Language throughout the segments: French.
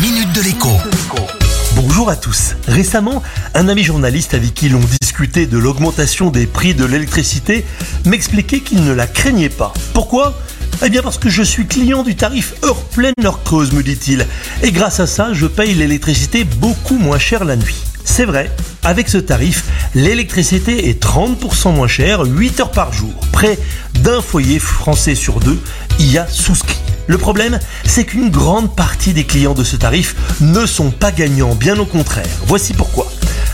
minute de l'écho. Bonjour à tous. Récemment, un ami journaliste avec qui l'on discutait de l'augmentation des prix de l'électricité m'expliquait qu'il ne la craignait pas. Pourquoi? Eh bien parce que je suis client du tarif heure pleine, heure creuse, me dit-il. Et grâce à ça, je paye l'électricité beaucoup moins cher la nuit. C'est vrai, avec ce tarif, l'électricité est 30% moins chère, 8 heures par jour. Près d'un foyer français sur deux y a souscrit. Le problème, c'est qu'une grande partie des clients de ce tarif ne sont pas gagnants, bien au contraire. Voici pourquoi.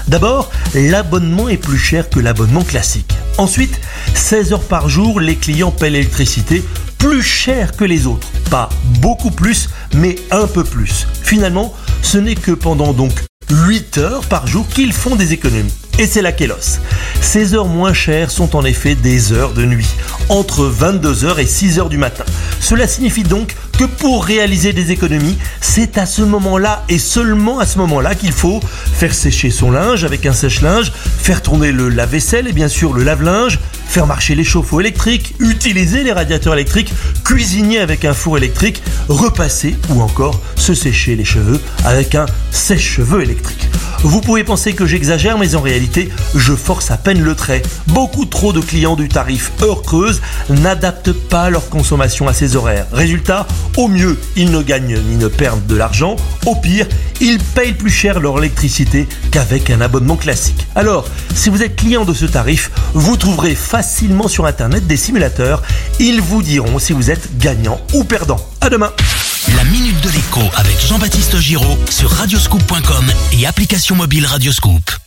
D'abord, l'abonnement est plus cher que l'abonnement classique. Ensuite, 16 heures par jour, les clients paient l'électricité plus cher que les autres. Pas beaucoup plus, mais un peu plus. Finalement, ce n'est que pendant donc 8 heures par jour qu'ils font des économies. Et c'est la kélos. Ces heures moins chères sont en effet des heures de nuit, entre 22h et 6h du matin. Cela signifie donc que pour réaliser des économies, c'est à ce moment-là et seulement à ce moment-là qu'il faut faire sécher son linge avec un sèche-linge, faire tourner le lave-vaisselle et bien sûr le lave-linge, faire marcher les chauffe-eau électriques, utiliser les radiateurs électriques, cuisiner avec un four électrique, repasser ou encore se sécher les cheveux avec un sèche-cheveux électrique. Vous pouvez penser que j'exagère, mais en réalité, je force à peine le trait. Beaucoup trop de clients du tarif heure creuse n'adaptent pas leur consommation à ces horaires. Résultat, au mieux, ils ne gagnent ni ne perdent de l'argent. Au pire, ils payent plus cher leur électricité qu'avec un abonnement classique. Alors, si vous êtes client de ce tarif, vous trouverez facilement sur Internet des simulateurs. Ils vous diront si vous êtes gagnant ou perdant. À demain La minute de l'écho avec Jean-Baptiste Giraud sur radioscoop.com et application mobile Radioscoop.